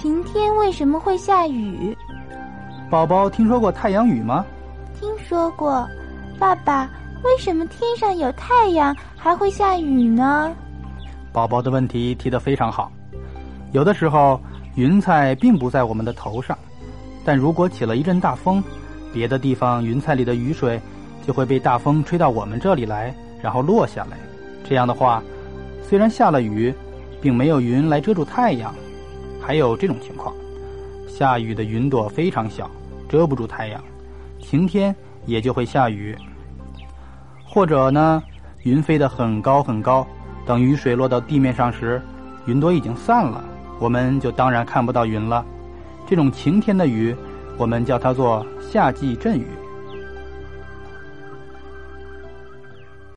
晴天为什么会下雨？宝宝听说过太阳雨吗？听说过。爸爸，为什么天上有太阳还会下雨呢？宝宝的问题提得非常好。有的时候，云彩并不在我们的头上，但如果起了一阵大风，别的地方云彩里的雨水就会被大风吹到我们这里来，然后落下来。这样的话，虽然下了雨，并没有云来遮住太阳。还有这种情况：下雨的云朵非常小，遮不住太阳，晴天也就会下雨。或者呢，云飞得很高很高，等雨水落到地面上时，云朵已经散了，我们就当然看不到云了。这种晴天的雨，我们叫它做夏季阵雨。